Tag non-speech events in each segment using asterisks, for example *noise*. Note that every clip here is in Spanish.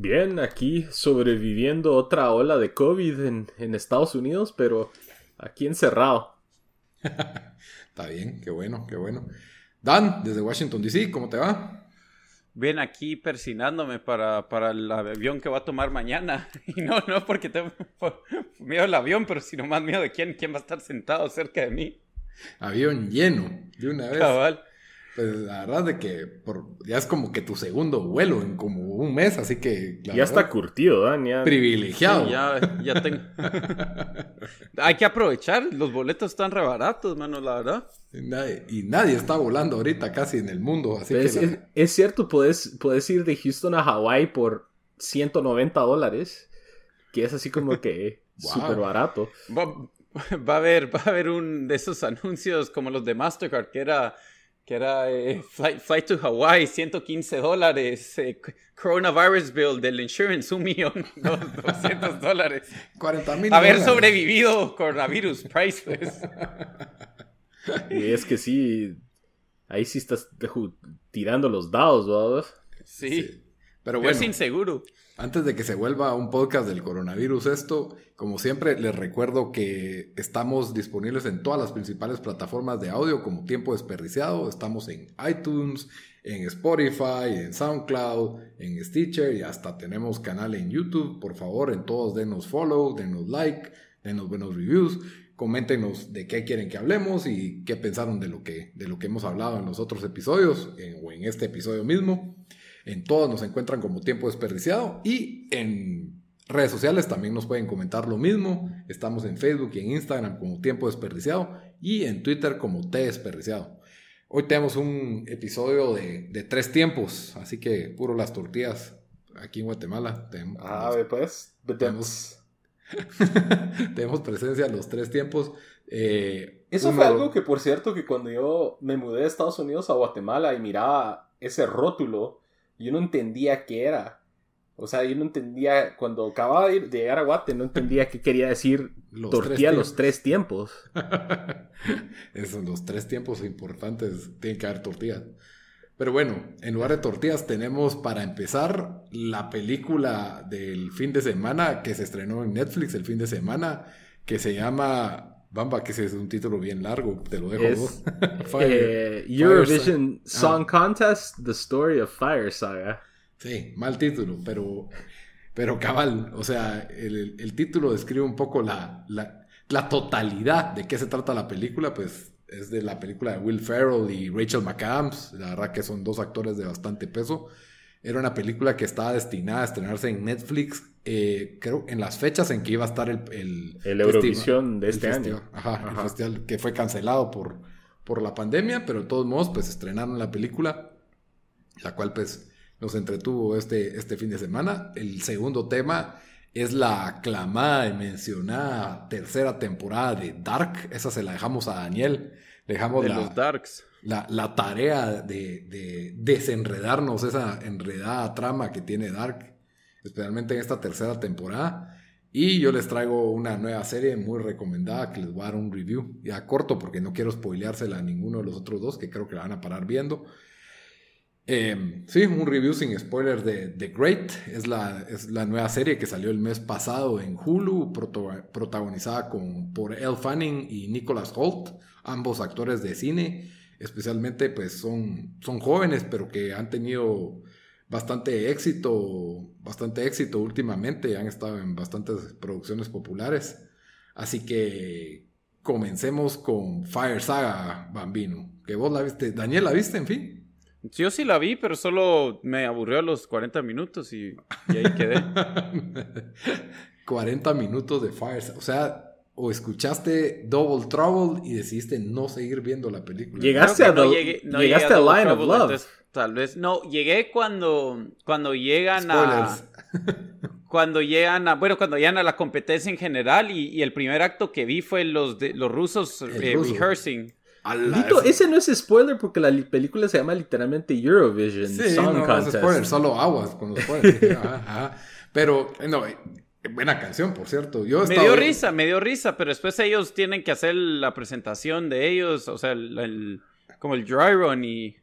Bien, aquí sobreviviendo otra ola de COVID en, Estados Unidos, pero aquí encerrado. *laughs* Está bien, qué bueno, qué bueno. Dan, desde Washington, D.C., ¿cómo te va? Bien, aquí persinándome para, para, el avión que va a tomar mañana. *laughs* Y no, no porque tengo miedo al avión, pero sino más miedo de quién, quién va a estar sentado cerca de mí. Avión lleno, de una vez. Cabal. Pues la verdad de que ya es como que tu segundo vuelo en como un mes, así que... ya está curtido, Dan, Privilegiado. ya, ya tengo... *laughs* Hay que aprovechar, los boletos están re baratos, mano, la verdad. Y nadie, está volando ahorita casi en el mundo, así que... Es, cierto, puedes, puedes ir de Houston a Hawái por 190 dólares, que es así como que *laughs* súper barato. Va, *laughs* va, a haber, va a haber un de esos anuncios como los de Mastercard, que era que era eh, flight, to Hawaii, 115 dólares, eh, coronavirus bill del insurance, un millón, *laughs* 200 dólares. 40 mil Haber sobrevivido coronavirus, priceless. *laughs* Y es que sí, ahí sí estás tirando los dados, ¿verdad? Sí, pero bueno. es inseguro. Antes de que se vuelva un podcast del coronavirus esto, como siempre les recuerdo que estamos disponibles en todas las principales plataformas de audio como Tiempo Desperdiciado. Estamos en iTunes, en Spotify, en SoundCloud, en Stitcher y hasta tenemos canal en YouTube. Por favor, en todos denos follow, denos like, denos buenos reviews. Coméntenos de qué quieren que hablemos y qué pensaron de lo que, de lo que hemos hablado en los otros episodios o en este episodio mismo. En todos nos encuentran como tiempo desperdiciado y en redes sociales también nos pueden comentar lo mismo. Estamos en Facebook y en Instagram como tiempo desperdiciado y en Twitter como T desperdiciado. Hoy tenemos un episodio de, tres tiempos, así que puro las tortillas aquí en Guatemala. Tenemos, ah, pues. Tenemos, tenemos presencia en los tres tiempos. Eh, Eso fue algo que, por cierto, que cuando yo me mudé de Estados Unidos a Guatemala y miraba ese rótulo yo no entendía qué era. O sea, yo no entendía, cuando acababa de, llegar a Guate, no entendía qué quería decir los tortilla los tres tiempos. *laughs* Esos, los tres tiempos importantes, tienen que haber tortillas. Pero bueno, en lugar de tortillas tenemos para empezar la película del fin de semana que se estrenó en Netflix el fin de semana, que se llama Bamba, que ese es un título bien largo, te lo dejo vos. *laughs* Eh, Eurovision ah. Song Contest, The Story of Fire Saga. Sí, mal título, pero, pero cabal, o sea, el, título describe un poco la, la, totalidad de qué se trata la película, pues es de la película de Will Ferrell y Rachel McAdams, la verdad que son dos actores de bastante peso. Era una película que estaba destinada a estrenarse en Netflix eh, creo, en las fechas en que iba a estar el... El, Eurovisión de este año. Ajá, el festival que fue cancelado por, por la pandemia, pero de todos modos, pues estrenaron la película, la cual pues nos entretuvo este, este fin de semana. El segundo tema es la aclamada y mencionada tercera temporada de Dark. Esa se la dejamos a Daniel. dejamos de la, los Darks. La, la tarea de, de, desenredarnos esa enredada trama que tiene Dark especialmente en esta tercera temporada. Y yo les traigo una nueva serie muy recomendada que les voy a dar un review ya corto porque no quiero spoileársela a ninguno de los otros dos que creo que la van a parar viendo. Eh, sí, un review sin spoilers de The Great. Es la, es la nueva serie que salió el mes pasado en Hulu, protagonizada con, por Elle Fanning y Nicholas Holt, ambos actores de cine. Especialmente, pues son, son jóvenes, pero que han tenido bastante éxito, bastante éxito últimamente, han estado en bastantes producciones populares. Así que comencemos con Fire Saga, Bambino, que vos la viste, Daniel la viste, en fin. Yo sí la vi, pero solo me aburrió a los 40 minutos y, ahí quedé. *laughs* 40 minutos de Fire Saga, o sea, o escuchaste Double Trouble y decidiste no seguir viendo la película. Llegaste a, llegaste a Line of Love. Tal vez. No, llegué cuando, cuando llegan a. *laughs* Cuando llegan a. Bueno, cuando llegan a la competencia en general. Y, el primer acto que vi fue los, de, los rusos eh, rehearsing. ese no es spoiler porque la película se llama literalmente Eurovision sí, Song no, es spoiler, solo aguas con los spoilers. Pero, no, eh, buena canción, por cierto. Yo me dio risa, me dio risa, pero después ellos tienen que hacer la presentación de ellos, o sea, el, como el dry run y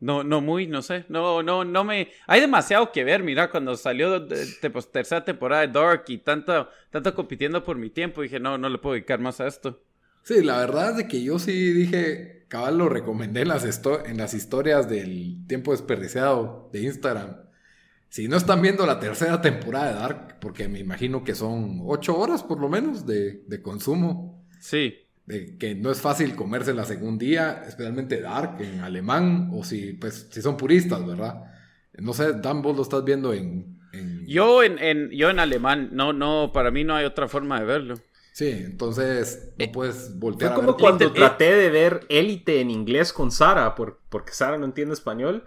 no, no muy, no sé. No, no, no me. Hay demasiado que ver. Mira, cuando salió de, pues, tercera temporada de Dark y tanto, tanto compitiendo por mi tiempo, dije, no, no le puedo dedicar más a esto. Sí, la verdad es de que yo sí dije, cabal lo recomendé en las, en las historias del tiempo desperdiciado de Instagram. Si no están viendo la tercera temporada de Dark, porque me imagino que son ocho horas por lo menos de, de consumo. Sí de que no es fácil comerse la segunda día, especialmente Dark en alemán, o si, pues, si son puristas, ¿verdad? No sé, Dan, vos lo estás viendo en... Yo, en, yo en alemán, no, no, para mí no hay otra forma de verlo. Sí, entonces no eh, puedes voltear Fue como cuando traté de ver Élite en inglés con Sara, por, porque Sara no entiende español.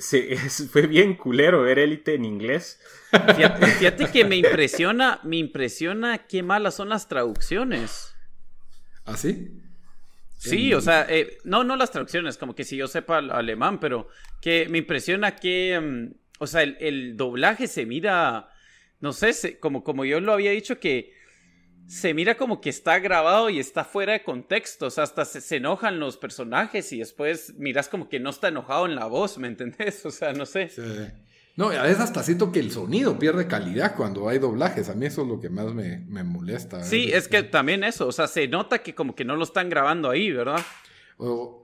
Se, *laughs* fue bien culero ver Élite en inglés. Fíjate, fíjate, que me impresiona, me impresiona qué malas son las traducciones. ¿Así? ¿Ah, sí, o sea, eh, no, no las traducciones, como que si yo sepa alemán, pero que me impresiona que, mm, o sea, el, doblaje se mira, no sé, como, como yo lo había dicho, que se mira como que está grabado y está fuera de contexto, o sea, hasta se, enojan los personajes y después miras como que no está enojado en la voz, ¿me entendés? *laughs* O sea, no sé. Sí. No, a veces hasta siento que el sonido pierde calidad cuando hay doblajes. A mí eso es lo que más me, molesta. Sí, es que también eso. O sea, se nota que como que no lo están grabando ahí, ¿verdad? O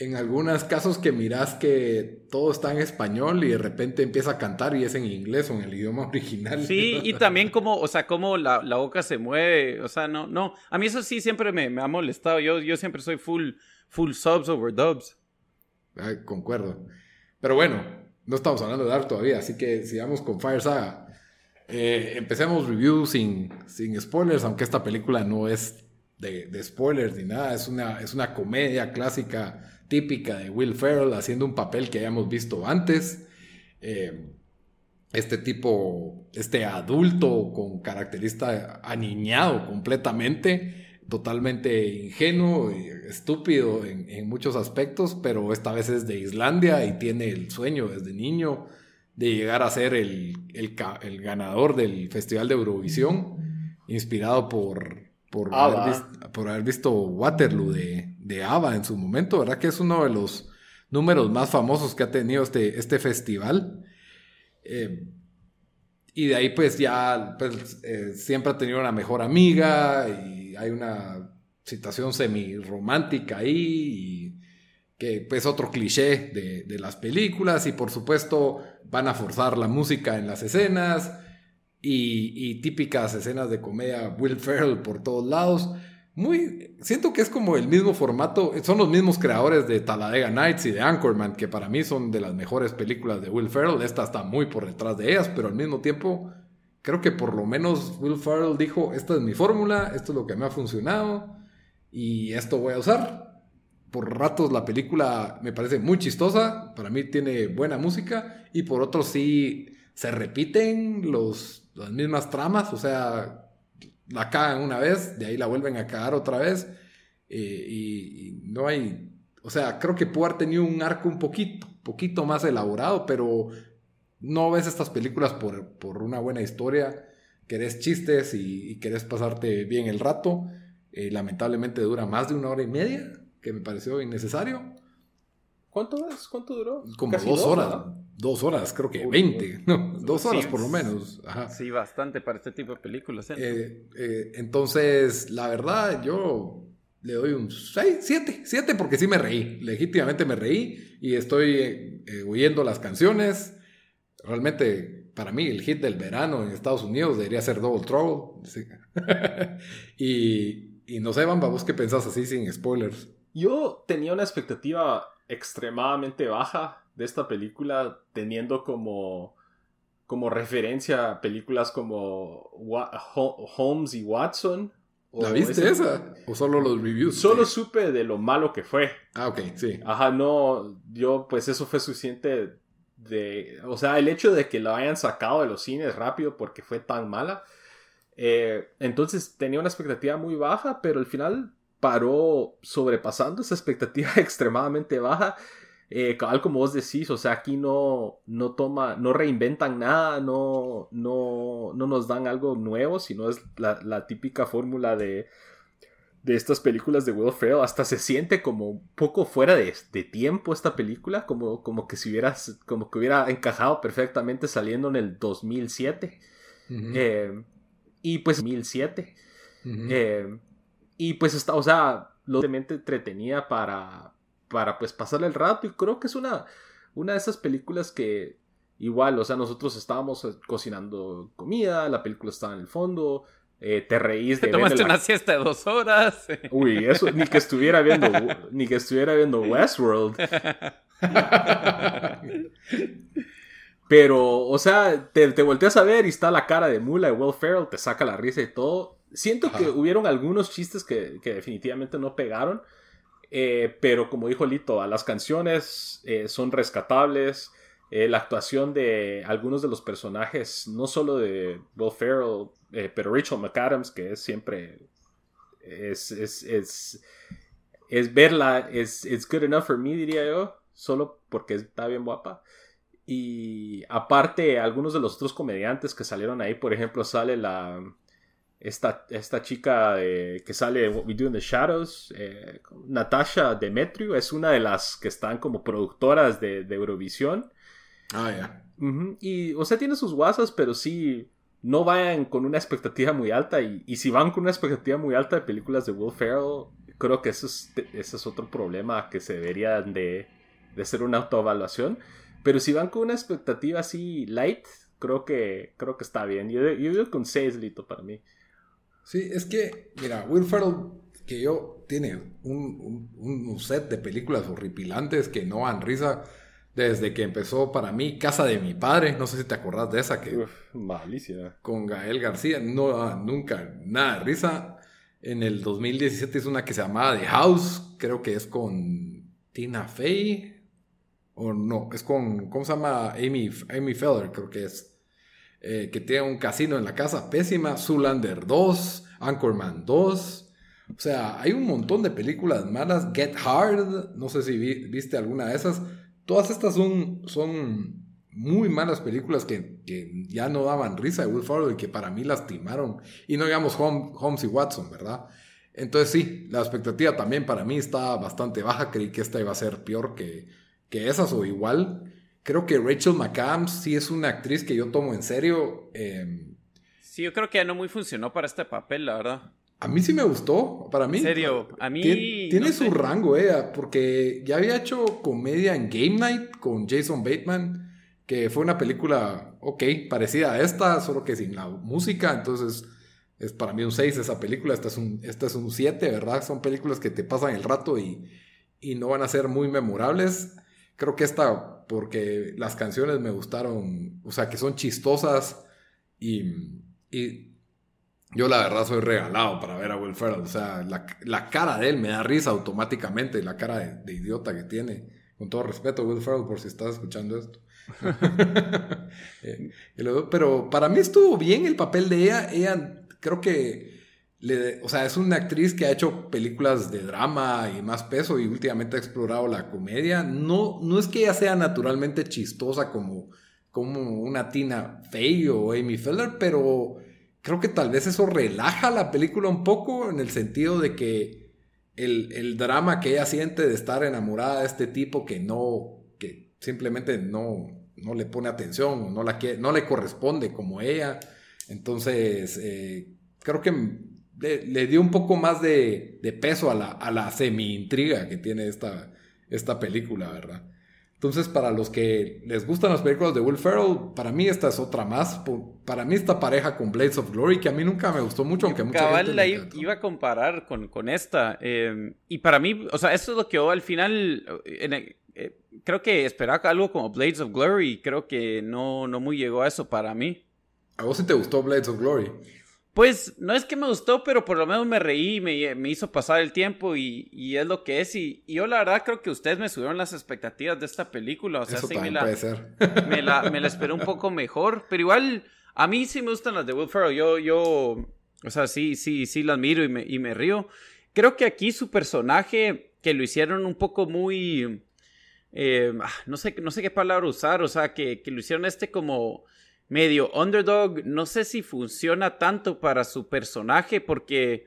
en algunos casos que miras que todo está en español y de repente empieza a cantar y es en inglés o en el idioma *laughs* original. Sí, y también como, o sea, como la, boca se mueve. O sea, no, no. A mí eso sí siempre me, ha molestado. Yo, yo siempre soy full, full subs over dubs. Ay, concuerdo. Pero bueno, no estamos hablando de Dark todavía, así que sigamos con Fire Saga. Eh, empecemos review sin, sin spoilers, aunque esta película no es de, spoilers ni nada, es una, es una comedia clásica típica de Will Ferrell haciendo un papel que hayamos visto antes. Eh, este tipo, este adulto con característica aniñado completamente, totalmente ingenuo y estúpido en, muchos aspectos, pero esta vez es de Islandia y tiene el sueño desde niño de llegar a ser el, ganador del Festival de Eurovisión, inspirado por, por, haber, visto, Waterloo de, de ABBA en su momento, ¿verdad? Que es uno de los números más famosos que ha tenido este, este festival. Eh, y de ahí pues ya pues, eh, siempre ha tenido una mejor amiga y hay una situación semi-romántica ahí y que pues otro cliché de, las películas y por supuesto van a forzar la música en las escenas y, y típicas escenas de comedia Will Ferrell por todos lados muy. Siento que es como el mismo formato. Son los mismos creadores de Talladega Nights y de Anchorman, que para mí son de las mejores películas de Will Ferrell. Esta está muy por detrás de ellas, pero al mismo tiempo, creo que por lo menos Will Ferrell dijo: Esta es mi fórmula, esto es lo que me ha funcionado y esto voy a usar. Por ratos la película me parece muy chistosa, para mí tiene buena música y por otros sí se repiten los, las mismas tramas, o sea, la cagan una vez, de ahí la vuelven a cagar otra vez. Eh, y, no hay. O sea, creo que pudo haber tenido un arco un poquito, poquito más elaborado, pero no ves estas películas por, una buena historia. Querés chistes y, querés pasarte bien el rato. Eh, lamentablemente dura más de una hora y media, que me pareció innecesario. ¿Cuánto es? ¿Cuánto duró? Como dos, horas. Dos horas, creo que veinte. No, dos horas por lo menos. Sí, bastante para este tipo de películas. ¿eh? Eh, eh, entonces, la verdad, yo le doy un 6, 7. 7 porque sí me reí. Legítimamente me reí y estoy oyendo las canciones. Realmente, para mí, el hit del verano en Estados Unidos debería ser Double Trouble. *laughs* y, y no sé, Bamba, vos qué pensás así sin spoilers. Yo tenía una expectativa extremadamente baja de esta película, teniendo como, como referencia películas como Holmes y Watson, ¿La viste esa? ¿O solo los reviews? Solo supe de lo malo que fue. Ah, ok, sí. Ajá, no, yo pues eso fue suficiente de... O sea, el hecho de que lo hayan sacado de los cines rápido porque fue tan mala. Eh, entonces tenía una expectativa muy baja, pero al final paró sobrepasando esa expectativa *laughs* extremadamente baja. Eh, como vos decís, o sea, aquí no, no toma, no reinventan nada, no, no, no nos dan algo nuevo, sino es la, la típica fórmula de, de estas películas de Will Ferrell. Hasta se siente como un poco fuera de, de tiempo esta película, como, como que si hubiera, como que hubiera encajado perfectamente saliendo en el 2007. Eh, y pues 2007. Eh, y pues está, o sea, lo entretenida para, para pues pasarle el rato y creo que es una, una de esas películas que igual, o sea, nosotros estábamos eh, cocinando comida, la película estaba en el fondo, eh, te reís de... Te tomaste una siesta de dos horas. *laughs* Uy, eso, ni que estuviera viendo, ni que estuviera viendo Westworld. *laughs* Pero, o sea, te, te, volteas a ver y está la cara de Mula de Will Ferrell, te saca la risa y todo. Siento que hubieron algunos chistes que, que definitivamente no pegaron. Eh, pero como dijo Lito, las canciones eh, son rescatables. Eh, la actuación de algunos de los personajes, no solo de Will Ferrell, pero Rachel McAdams, que es siempre. Es, es, es, verla, es it's good enough for me, diría yo, solo porque está bien guapa. Y aparte, algunos de los otros comediantes que salieron ahí, por ejemplo, sale la esta, esta chica que sale What We Do in the Shadows, eh, Natasha Demetrio, es una de las que están como productoras de, Eurovisión. Ah, ya. Y, o sea, tiene sus guasas, pero sí, no vayan con una expectativa muy alta. Y, si van con una expectativa muy alta de películas de Will Ferrell, creo que eso es, ese es otro problema que se debería de, de hacer una autoevaluación. Pero si van con una expectativa así light, creo que, creo que está bien. Yo, yo digo con 6 lito para mí. Sí, es que, mira, Will Ferrell, que yo, tiene un, set de películas horripilantes que no dan risa desde que empezó para mí Casa de mi padre. No sé si te acordás de esa que. Uf, malicia. Con Gael García. No nunca nada de risa. En el 2017 es una que se llamaba The House. Creo que es con Tina Fey. O no, es con. ¿Cómo se llama? Amy, Amy Feller, creo que es. Eh, que tiene un casino en la casa pésima, Zoolander 2, Anchorman 2. O sea, hay un montón de películas malas. Get Hard, no sé si viste alguna de esas. Todas estas son, son muy malas películas que, ya no daban risa de Will Ferrell y que para mí lastimaron. Y no digamos Holmes y Watson, ¿verdad? Entonces sí, la expectativa también para mí está bastante baja. Creí que esta iba a ser peor que, que esas o igual. Creo que Rachel McAdams sí es una actriz que yo tomo en serio. Em, sí, yo creo que ya no muy funcionó para este papel, la verdad. A mí sí me gustó, para mí. En serio, a mí. Tiene, su rango, eh, porque ya había hecho comedia en Game Night con Jason Bateman, que fue una película, ok, parecida a esta, solo que sin la música, entonces es para mí un 6 esa película, esta es un, esta es un 7, ¿verdad? Son películas que te pasan el rato y, y no van a ser muy memorables. Creo que esta porque las canciones me gustaron, o sea, que son chistosas y, y yo la verdad soy regalado para ver a Will Ferrell, o sea, la, cara de él me da risa automáticamente, la cara de, idiota que tiene, con todo respeto, Will Ferrell, por si estás escuchando esto. *laughs* Eh, pero para mí estuvo bien el papel de ella, ella creo que o sea, es una actriz que ha hecho películas de drama y más peso y últimamente ha explorado la comedia. No, no es que ella sea naturalmente chistosa como, como una Tina Fey o Amy Feller, pero creo que tal vez eso relaja la película un poco en el sentido de que el, drama que ella siente de estar enamorada de este tipo que no, que simplemente no, no le pone atención, no, la no le corresponde como ella. Entonces, eh, creo que le, dio un poco más de, peso a la, a la semi-intriga que tiene esta, esta película, ¿verdad? Entonces, para los que les gustan las películas de Will Ferrell, para mí esta es otra más. Para mí esta pareja con Blades of Glory, que a mí nunca me gustó mucho, aunque mucha gente la iba a comparar con, con esta. Em, y para mí, o sea, esto es lo que yo al final, eh, creo que esperaba algo como Blades of Glory, creo que no, no muy llegó a eso para mí. ¿A vos sí te gustó Blades of Glory? Pues no es que me gustó, pero por lo menos me reí, me, me hizo pasar el tiempo y, es lo que es. Y, yo la verdad creo que ustedes me subieron las expectativas de esta película. O sea, sí la. Me la, me la esperé un poco mejor, pero igual a mí sí me gustan las de Will Ferrell. Yo, yo, o sea, sí, sí, sí las miro y me, y me río. Creo que aquí su personaje, que lo hicieron un poco muy... Eh, ah, no, sé, no sé qué palabra usar, o sea, que, que lo hicieron este como medio underdog. No sé si funciona tanto para su personaje porque...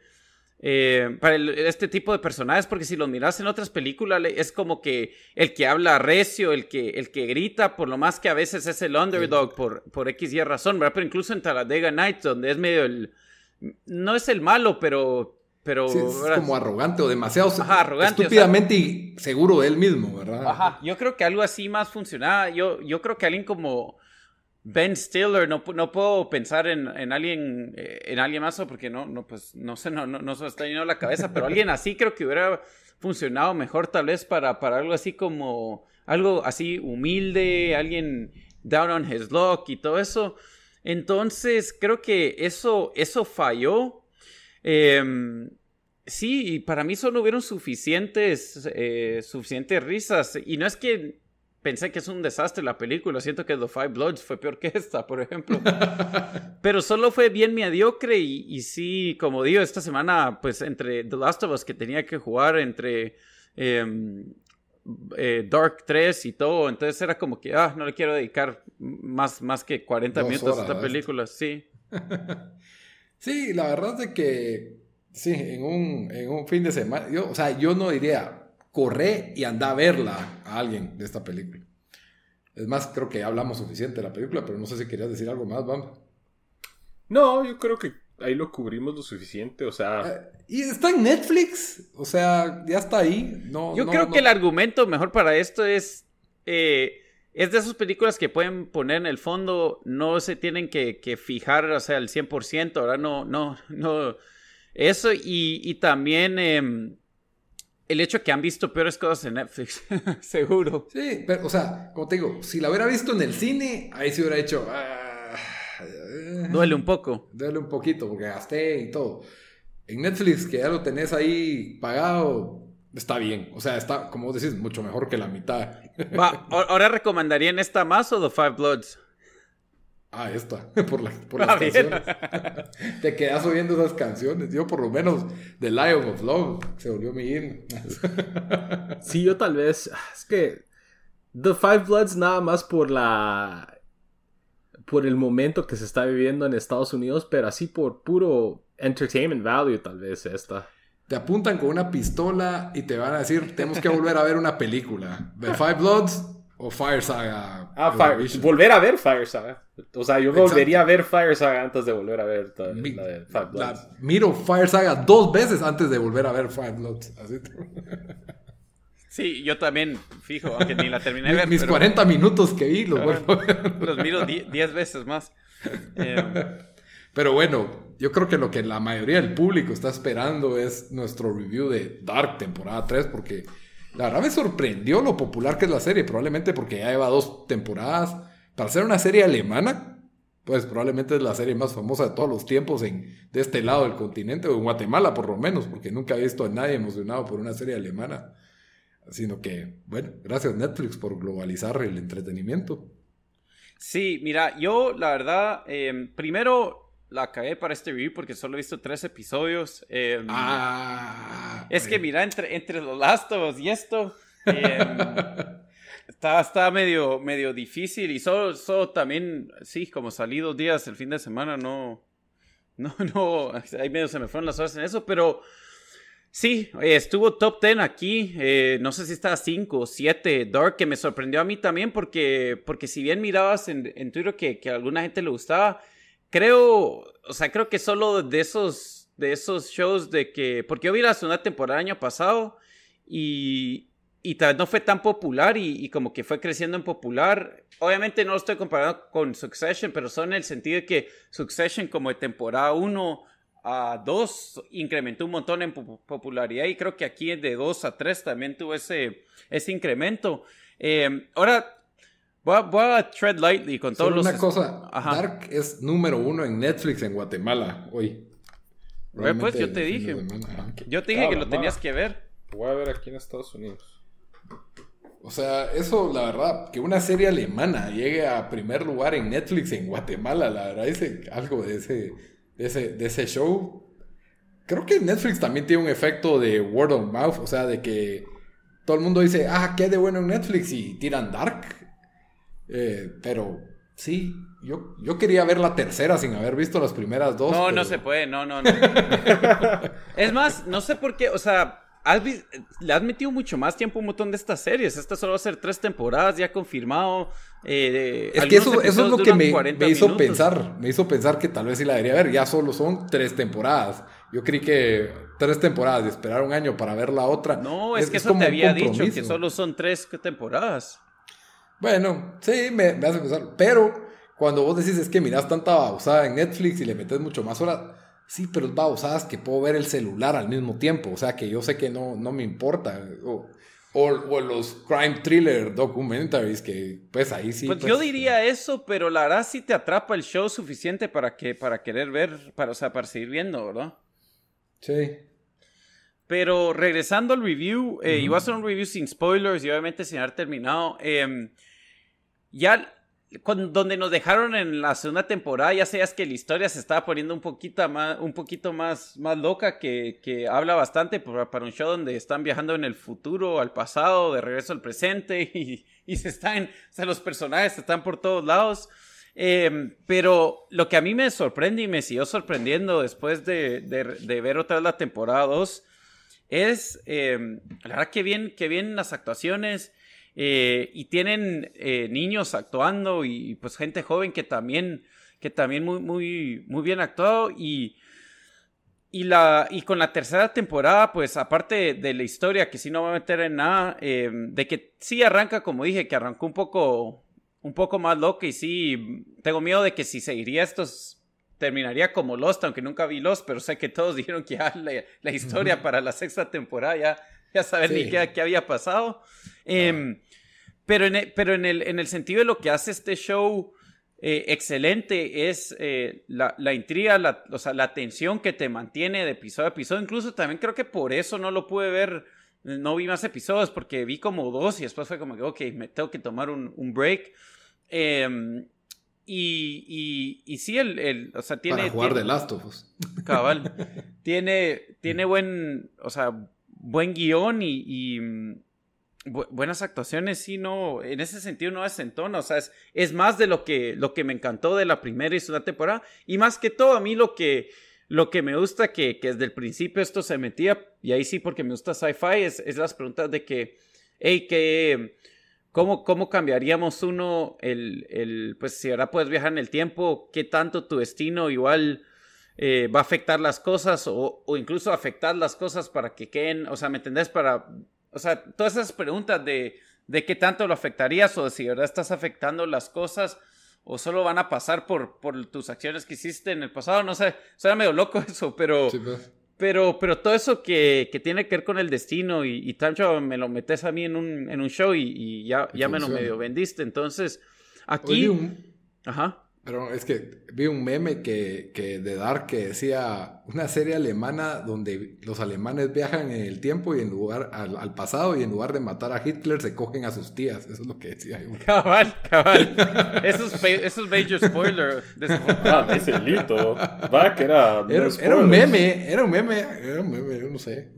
Eh, para este tipo de personajes, porque si los miras en otras películas, es como que el que habla recio, el que, el que grita, por lo más que a veces es el underdog por, por X y razón, ¿verdad? Pero incluso en Talladega Nights, donde es medio el. No es el malo, pero. pero es como arrogante o demasiado arrogante, estúpidamente y seguro de él mismo, ¿verdad? Ajá, yo creo que algo así más funcionaba. Yo, yo creo que alguien como Ben Stiller, no, no puedo pensar en, en alguien eh, en alguien más porque no, no, pues, no sé, no, no, no se me está yendo la cabeza, pero alguien así creo que hubiera funcionado mejor tal vez para, para algo así como algo así humilde, alguien down on his luck y todo eso. Entonces creo que eso, eso falló. Em, sí, para mí solo hubieron suficientes, eh, suficientes risas. Y no es que pensé que es un desastre la película. Siento que The Five Bloods fue peor que esta, por ejemplo. *laughs* Pero solo fue bien mediocre y, sí, como digo, esta semana, pues entre The Last of Us que tenía que jugar, entre em, eh, Dark 3 y todo, entonces era como que, ah, no le quiero dedicar más, más que 40 minutos a esta película, sí. *laughs* sí, la verdad es que, sí, en un, en un fin de semana, yo, o sea, yo no diría corre y anda a verla a alguien de esta película. Es más, creo que hablamos suficiente de la película, pero no sé si querías decir algo más, Bamba. No, yo creo que ahí lo cubrimos lo suficiente, o sea... Eh, y está en Netflix, o sea, ya está ahí. No, yo creo que el argumento mejor para esto es... Eh, es de esas películas que pueden poner en el fondo, no se tienen que, fijar, o sea, al 100%, ahora no, no, no... Eso y, y también... Em, el hecho que han visto peores cosas en Netflix, *laughs* seguro. Sí, pero, o sea, como te digo, si la hubiera visto en el cine, ahí se hubiera hecho. Ah, duele un poco. Duele un poquito, porque gasté y todo. En Netflix, que ya lo tenés ahí pagado, está bien. O sea, está, como vos decís, mucho mejor que la mitad. Va, ¿ahora recomendarían esta más o The Five Bloods? Ah, esta, *laughs* por, la, por las canciones. *laughs* Te quedas oyendo esas canciones. Yo, por lo menos, The Lion of Love se volvió mi himno. *laughs* sí, yo tal vez. Es que The Five Bloods, nada más por la. Por el momento que se está viviendo en Estados Unidos, pero así por puro entertainment value, tal vez esta. Te apuntan con una pistola y te van a decir: Tenemos que volver a ver una película. The Five Bloods o Fire Saga. Ah, Fire. Volver a ver Fire Saga. O sea, yo volvería a ver Fire Saga antes de volver a ver la de Five Bloods. miro Fire Saga dos veces antes de volver a ver Five Bloods. Sí, yo también, fijo, aunque ni la terminé de ver. Mis 40 minutos que vi, los vuelvo Los miro 10 veces más. Eh, pero bueno, yo creo que lo que la mayoría del público está esperando es nuestro review de Dark temporada 3, porque la verdad me sorprendió lo popular que es la serie, probablemente porque ya lleva dos temporadas. Para ser una serie alemana, pues probablemente es la serie más famosa de todos los tiempos en, de este lado del continente, o en Guatemala por lo menos, porque nunca he visto a nadie emocionado por una serie alemana. Sino que, bueno, gracias Netflix por globalizar el entretenimiento. Sí, mira, yo la verdad, em, primero la cagué para este review porque solo he visto tres episodios. Em, ah, es que mira, entre, entre los Last of Us y esto, *laughs* em, está, medio, medio difícil y solo, solo también, sí, como salí dos días el fin de semana, no, no, *laughs* no, ahí medio se me fueron las horas en eso, pero sí, estuvo top 10 aquí, eh, no sé si está 5 o 7, Dark, que me sorprendió a mí también porque, porque si bien mirabas en, en Twitter que, que a alguna gente le gustaba, creo, o sea, creo que solo de esos, de esos shows de que, porque yo vi la segunda temporada año pasado y, y tal vez no fue tan popular y, como que fue creciendo en popular. Obviamente no lo estoy comparando con Succession, pero son en el sentido de que Succession como de temporada 1 a 2 incrementó un montón en popularidad y creo que aquí de 2 a 3 también tuvo ese, ese incremento. Eh, ahora, Voy a, voy a tread lightly con todos Solo los... una cosa, Ajá. Dark es número uno en Netflix en Guatemala hoy. Pues, yo Realmente, te el fin dije. ajá. Yo te dije que lo tenías que ver. Voy a ver aquí en Estados Unidos. O sea, eso, la verdad, que una serie alemana llegue a primer lugar en Netflix en Guatemala, la verdad, ese, algo de ese, de ese, de ese show. Creo que Netflix también tiene un efecto de word of mouth, o sea, de que todo el mundo dice, ah, ¿qué de bueno en Netflix? Y tiran Dark. Eh, pero sí, yo, yo quería ver la tercera sin haber visto las primeras dos. No, pero- no se puede, no, no, no. *laughs* es más, no sé por qué, o sea, has le has metido mucho más tiempo a un montón de estas series. Esta solo va a ser tres temporadas, ya confirmado. eh, Es que eso, eso es lo que me, 40 me hizo minutos. pensar. Me hizo pensar que tal vez sí la debería ver. Ya solo son tres temporadas. Yo creí que tres temporadas y esperar un año para ver la otra. No, es, que eso te había dicho, que solo son tres temporadas. Bueno, sí, me, me hace pensar. Pero cuando vos decís es que miras tanta babosada en Netflix y le metes mucho más horas. Sí, pero es babosadas que puedo ver el celular al mismo tiempo. O sea que yo sé que no, no me importa. O, o, o los crime thriller documentaries que pues ahí sí. Pues, pues, yo diría eso, pero la verdad sí te atrapa el show suficiente para que para querer ver, para, o sea, para seguir viendo, ¿verdad? Sí. Pero regresando al review, eh, y voy a hacer un review sin spoilers y obviamente sin haber terminado. eh, ya donde nos dejaron en la segunda temporada, ya sabías que la historia se estaba poniendo un poquito más, un poquito más, más loca, que, que habla bastante para, para un show donde están viajando en el futuro, al pasado, de regreso al presente, *laughs* y, y se están, o sea, los personajes están por todos lados. Eh, pero lo que a mí me sorprende y me siguió sorprendiendo después de, de- de ver otra vez la temporada 2 es, eh, la verdad que bien, que bien las actuaciones eh, y tienen eh, niños actuando y, pues gente joven que también, que también muy, muy, muy bien actuado. Y, y, la, y con la tercera temporada, pues aparte de la historia, que sí no va a meter en nada, eh, de que sí arranca, como dije, que arrancó un poco, un poco más loca y sí, tengo miedo de que si seguiría estos terminaría como Lost, aunque nunca vi Lost, pero sé que todos *laughs* dijeron que ya la, la historia para la sexta temporada ya, *laughs* ya saber Sí. ni qué, qué había pasado. Em, pero en, el, pero en, el, en el sentido de lo que hace este show eh, excelente es eh, la, la intriga, la, o sea, la tensión que te mantiene de episodio a episodio. Incluso también creo que por eso no lo pude ver, no vi más episodios, porque vi como dos y después fue como que, ok, me tengo que tomar un, un break. Em, y, y, y sí, el, el- o sea, tiene... para jugar tiene- de Last of Us. Cabal. *laughs* tiene, tiene buen, o sea, buen guion y, y, mm, bu- buenas actuaciones, sí, no, en ese sentido no desentona, o sea, es, es más de lo que, lo que me encantó de la primera y segunda temporada, y más que todo a mí lo que, lo que me gusta que, que desde el principio esto se metía, y ahí sí porque me gusta sci-fi, es, es las preguntas de que, hey, que... ¿Cómo, ¿Cómo cambiaríamos uno el, el, pues si ahora puedes viajar en el tiempo, qué tanto tu destino igual eh, va a afectar las cosas o, o incluso afectar las cosas para que queden, o sea, ¿me entendés? Para, o sea, todas esas preguntas de, de qué tanto lo afectarías o de si de verdad estás afectando las cosas o solo van a pasar por, por tus acciones que hiciste en el pasado, no sé, suena medio loco *laughs* eso, pero... Sí, pues. Pero, pero todo eso que, que tiene que ver con el destino y, y Tancho me lo metes a mí en un, en un show y, y ya, ya me lo medio vendiste. Entonces, aquí... un, Ajá. Pero es que vi un meme que, que de Dark que decía una serie alemana donde los alemanes viajan en el tiempo y en lugar al, al pasado y en lugar de matar a Hitler se cogen a sus tías. Eso es lo que decía. yo. Cabal, cabal. Eso es, eso es major spoiler. Ah, ese lito. Va, que era. Era, spoilers. era un meme, era un meme, era un meme, yo no sé.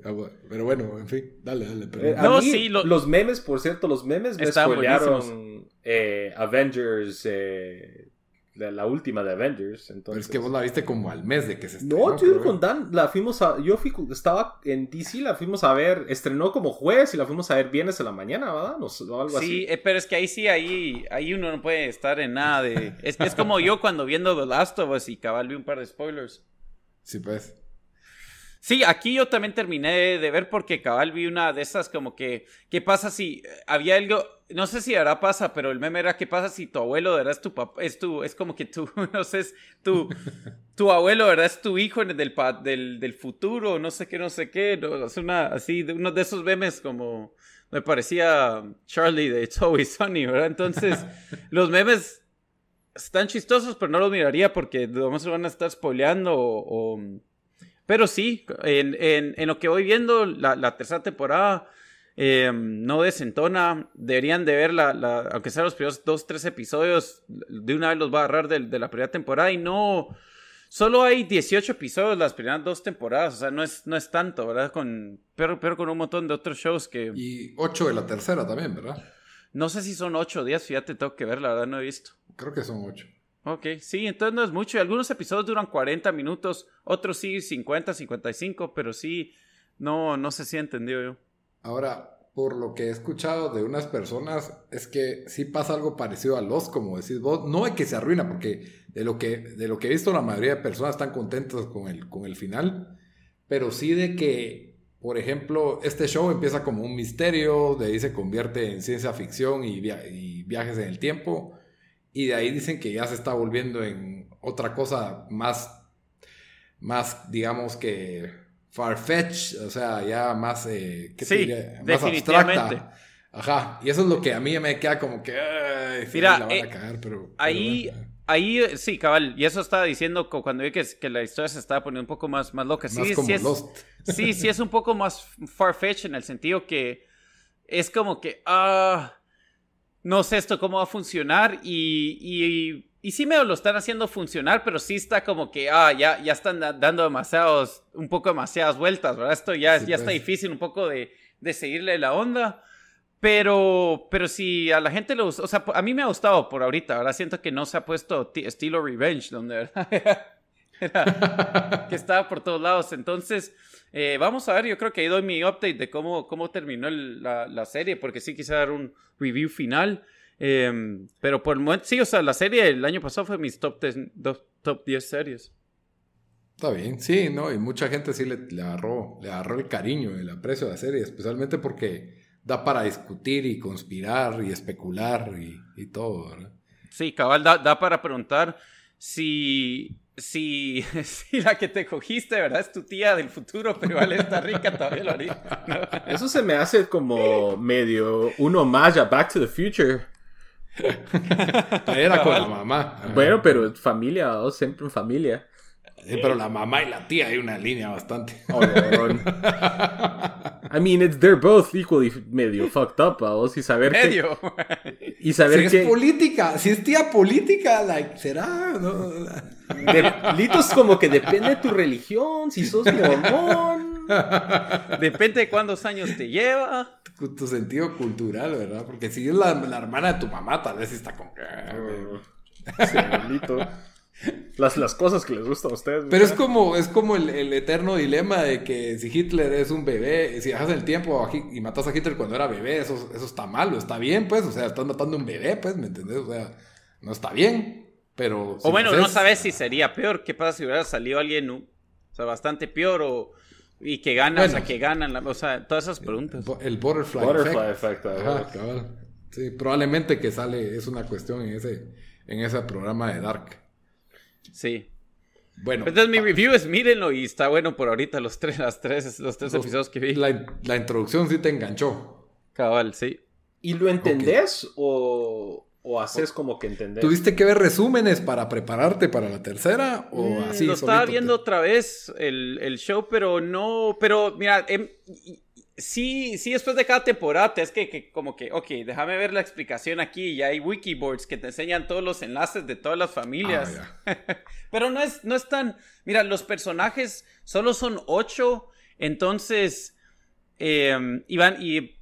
Pero bueno, en fin, dale, dale. pero- Eh, No, mí, sí, lo- los memes, por cierto, los memes me spoilearon eh, Avengers, eh, la, la última de Avengers. pero Entonces... es que vos la viste como al mes de que se estrenó. No, yo creo. con Dan la fuimos a. Yo fui, estaba en DC, la fuimos a ver. Estrenó como jueves y la fuimos a ver viernes en la mañana, ¿verdad? O algo así. Sí, eh, pero es que ahí sí, ahí, ahí uno no puede estar en nada de... Es, es como yo cuando viendo The Last of Us y cabal vi un par de spoilers. Sí, pues. Sí, aquí yo también terminé de ver porque cabal vi una de esas como que, ¿qué pasa si eh, había algo, no sé si ahora pasa, pero el meme era, ¿qué pasa si tu abuelo de verdad es tu papá, es tu, es como que tú, *laughs* no sé, es tu, tu abuelo de verdad es tu hijo en el del, del, del futuro, no sé qué, no sé qué, no, es una, así, de uno de esos memes como, me parecía Charlie de It's Always Sunny, ¿verdad? Entonces, *laughs* los memes están chistosos, pero no los miraría porque vamos se van a estar spoileando o... Pero sí, en, en, en, lo que voy viendo, la, la tercera temporada eh, no desentona. Deberían de ver, la, la, aunque sean los primeros dos, tres episodios, de una vez los va a agarrar de, de la primera temporada y no Solo hay 18 episodios las primeras dos temporadas, o sea, no es, no es tanto, ¿verdad? Con, pero, pero con un montón de otros shows que... Y 8 de la tercera también, ¿verdad? No sé si son 8 días, fíjate, tengo que ver, la verdad no he visto. Creo que son 8. Ok, sí, entonces no es mucho. Algunos episodios duran 40 minutos, otros sí 50, 55, pero sí, no, no sé si he entendido yo. Ahora, por lo que he escuchado de unas personas, es que sí pasa algo parecido a los, como decís vos. No es que se arruina, porque de lo que, de lo que he visto, la mayoría de personas están contentas con el, con el final. Pero sí de que, por ejemplo, este show empieza como un misterio, de ahí se convierte en ciencia ficción y viajes en el tiempo. Y de ahí dicen que ya se está volviendo en otra cosa más, más digamos que farfetch, o sea, ya más, eh, ¿qué sí, más abstracta. Ajá, y eso es lo que a mí me queda como que, Mira, la van a eh, cagar, pero, ahí, ahí, sí, cabal, y eso estaba diciendo cuando vi que, que la historia se estaba poniendo un poco más, más loca. Sí, como sí, es, Lost. sí, sí, es un poco más farfetch en el sentido que es como que, ah, no sé esto cómo va a funcionar y, y y sí me lo están haciendo funcionar, pero sí está como que, ah, ya, ya están dando demasiados, un poco demasiadas vueltas, ¿verdad? Esto ya, ya está pues. difícil un poco de, de, seguirle la onda. Pero, pero si a la gente le gusta, o sea, a mí me ha gustado por ahorita, ¿verdad? Siento que no se ha puesto estilo Revenge, donde, *laughs* que estaba por todos lados. Entonces, eh, vamos a ver, yo creo que ahí doy mi update de cómo, cómo terminó la, la, serie, porque sí quise dar un review final. Em, pero por el momento, sí, o sea, la serie el año pasado fue mis top 10, top 10 series. Está bien, sí, ¿no? Y mucha gente sí le, le, agarró, le agarró el cariño, el aprecio a la serie, especialmente porque da para discutir y conspirar y especular y, y todo, ¿verdad? Sí, cabal, da, da para preguntar si si, *laughs* si, la que te cogiste, ¿verdad? Es tu tía del futuro, pero igual está rica todavía la *laughs* Eso se me hace como medio uno más a Back to the Future. Era con la mamá. Bueno, pero familia, o siempre en familia. Sí, pero la mamá y la tía hay una línea bastante. Oh, I mean, it's, they're both equally medio fucked up, vos, y saber medio. Que, y saber si que... es política, si es tía política, like, será, ¿no? De, litos como que depende de tu religión, si sos mormón. Depende de cuántos años te lleva tu sentido cultural, ¿verdad? Porque si es la, hermana de tu mamá, tal vez está como... Las, las cosas que les gustan a ustedes. Pero es como, es como el, eterno dilema de que si Hitler es un bebé, si dejas el tiempo y matas a Hitler cuando era bebé, eso, eso está malo, está bien, pues, o sea, estás matando a un bebé, pues, ¿me entendés? O sea, no está bien, pero... o bueno, no sabes si sería peor, ¿qué pasa si hubiera salido alguien, o sea, bastante peor o y que ganan, o sea, que ganan, o sea, todas esas preguntas. El butterfly, butterfly effect. Sí, probablemente que sale, es una cuestión en ese, en ese programa de Dark. Sí. Bueno. Entonces mi review es mírenlo y está bueno por ahorita los tres, las tres, los tres episodios que vi. La, la, introducción sí te enganchó. Cabal, sí. ¿Y lo entendés o, o haces como que entendés. ¿Tuviste que ver resúmenes para prepararte para la tercera? ¿O mm, así? Lo estaba viendo otra vez el, el, show, pero no. Pero mira, em, sí, sí, después de cada temporada es que, que, como que, ok, déjame ver la explicación aquí. Y hay wikiboards que te enseñan todos los enlaces de todas las familias. Ah, *laughs* pero no es, no es tan. Mira, los personajes solo son ocho. Entonces. Eh, iban y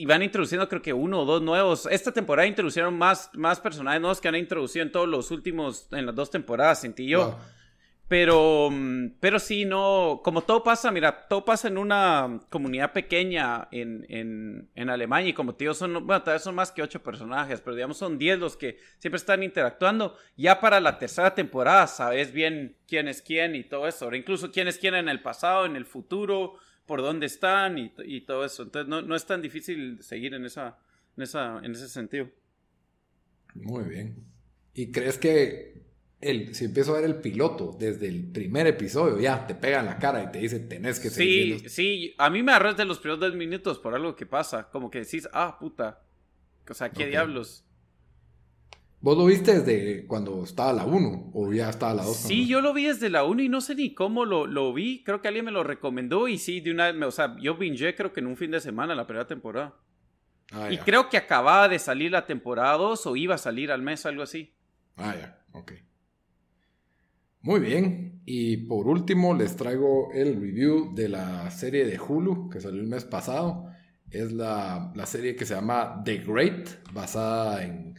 y van introduciendo creo que uno o dos nuevos. Esta temporada introducieron más, más personajes nuevos que han introducido en todos los últimos, en las dos temporadas, sentí yo. Pero, mm, pero sí, no, como todo pasa, mira, todo pasa en una comunidad pequeña en, en, en Alemania y como te digo, son, bueno, tal vez son más que ocho personajes, pero digamos son diez los que siempre están interactuando. Ya para la tercera temporada sabes bien quién es quién y todo eso, incluso quién es quién en el pasado, en el futuro, por dónde están y, y todo eso. Entonces no, no, es tan difícil seguir en, esa, en, esa, en ese sentido. Muy bien. ¿Y crees que el, si empiezo a ver el piloto desde el primer episodio, ya te pega en la cara y te dice, tenés que seguir. Sí, sí, a mí me arrastra los primeros dos minutos por algo que pasa. Como que decís, ah, puta. O sea, ¿qué diablos? ¿Vos lo viste desde cuando estaba la 1 o ya estaba la 2? Sí, yo lo vi desde la 1 y no sé ni cómo lo, lo, vi. Creo que alguien me lo recomendó y sí, de una vez, o sea, yo binge creo que en un fin de semana la primera temporada. Ah, y creo que acababa de salir la temporada 2 o iba a salir al mes, algo así. Ah, ya, ok. Muy bien. Y por último les traigo el review de la serie de Hulu que salió el mes pasado. Es la, la serie que se llama The Great, basada en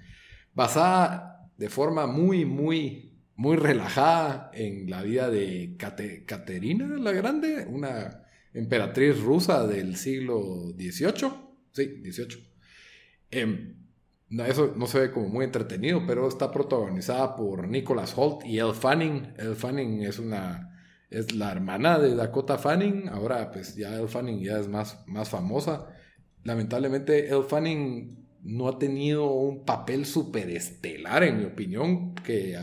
basada de forma muy, muy, muy relajada en la vida de Caterina la Grande, una emperatriz rusa del siglo XVIII. Sí, XVIII. Em, eso no se ve como muy entretenido, pero está protagonizada por Nicholas Holt y Elle Fanning. Elle Fanning es una es la hermana de Dakota Fanning. Ahora, pues ya Elle Fanning ya es más, más famosa. Lamentablemente, Elle Fanning no ha tenido un papel superestelar, en mi opinión, que,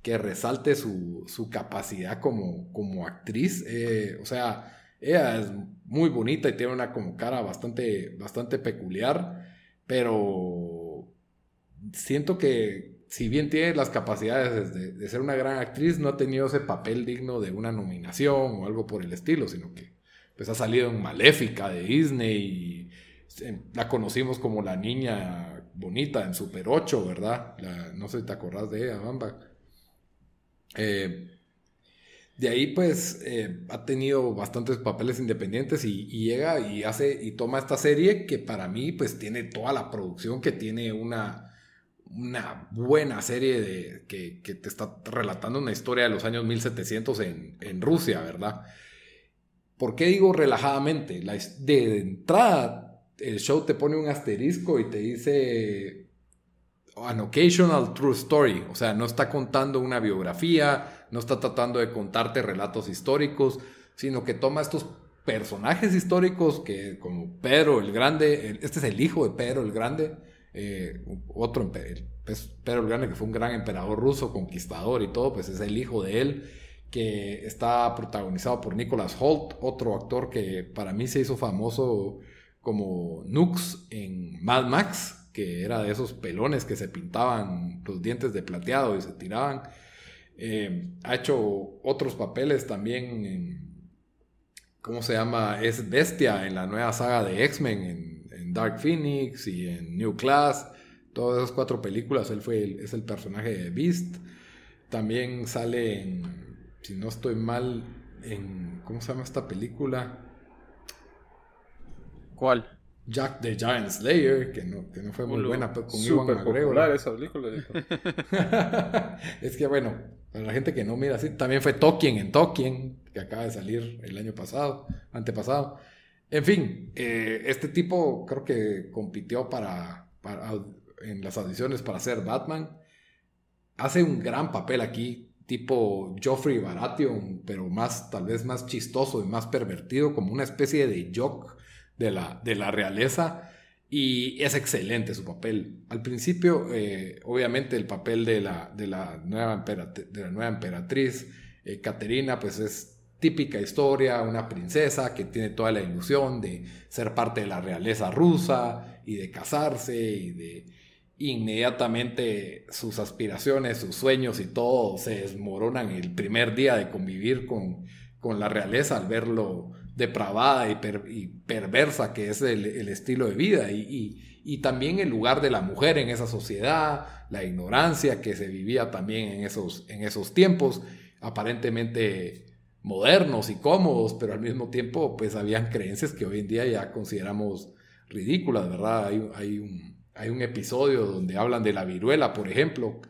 que resalte su, capacidad como, como actriz. Eh, o sea, ella es muy bonita y tiene una como cara bastante, bastante peculiar, pero siento que si bien tiene las capacidades de, ser una gran actriz, no ha tenido ese papel digno de una nominación o algo por el estilo, sino que pues ha salido en Maléfica de Disney y la conocimos como la niña bonita en Super 8, ¿verdad? no sé si te acordás de ella, Bamba. Eh, de ahí pues eh, ha tenido bastantes papeles independientes y, llega y hace y toma esta serie que para mí pues tiene toda la producción que tiene una, una buena serie de, que, te está relatando una historia de los años 1700 en, en Rusia, ¿verdad? ¿Por qué digo relajadamente? La, de entrada el show te pone un asterisco y te dice an occasional true story, o sea, no está contando una biografía, no está tratando de contarte relatos históricos, sino que toma estos personajes históricos que como Pedro el Grande, este es el hijo de Pedro el Grande, eh, otro pues, Pedro el Grande que fue un gran emperador ruso, conquistador y todo, pues es el hijo de él que está protagonizado por Nicholas Holt, otro actor que para mí se hizo famoso como Nux en Mad Max, que era de esos pelones que se pintaban los dientes de plateado y se tiraban. Eh, ha hecho otros papeles también en, ¿cómo se llama? Es Bestia en la nueva saga de X-Men, en, Dark Phoenix y en New Class. Todas esas cuatro películas, él fue es el personaje de Beast. También sale en, si no estoy mal, en, ¿cómo se llama esta película? ¿Cuál? Jack the Giant Slayer, que no, que no fue muy buena, pero con Iwan McGregor. esa película. *laughs* es que bueno, para la gente que no mira así, también fue Tolkien en Tolkien, que acaba de salir el año pasado, antepasado. En fin, eh, este tipo creo que compitió para, para, en las audiciones para ser Batman. Hace un gran papel aquí, tipo Joffrey Baratheon, pero más, tal vez más chistoso y más pervertido, como una especie de joke de la, de la realeza y es excelente su papel. Al principio, eh, obviamente, el papel de la, de la, nueva, de la nueva emperatriz, eh, Caterina, pues es típica historia, una princesa que tiene toda la ilusión de ser parte de la realeza rusa y de casarse y de inmediatamente sus aspiraciones, sus sueños y todo se desmoronan el primer día de convivir con, con la realeza al verlo depravada y, perversa que es el, estilo de vida. Y, también el lugar de la mujer en esa sociedad, la ignorancia que se vivía también en esos, en esos tiempos, aparentemente modernos y cómodos, pero al mismo tiempo pues habían creencias que hoy en día ya consideramos ridículas, ¿verdad? Hay, un, episodio donde hablan de la viruela, por ejemplo,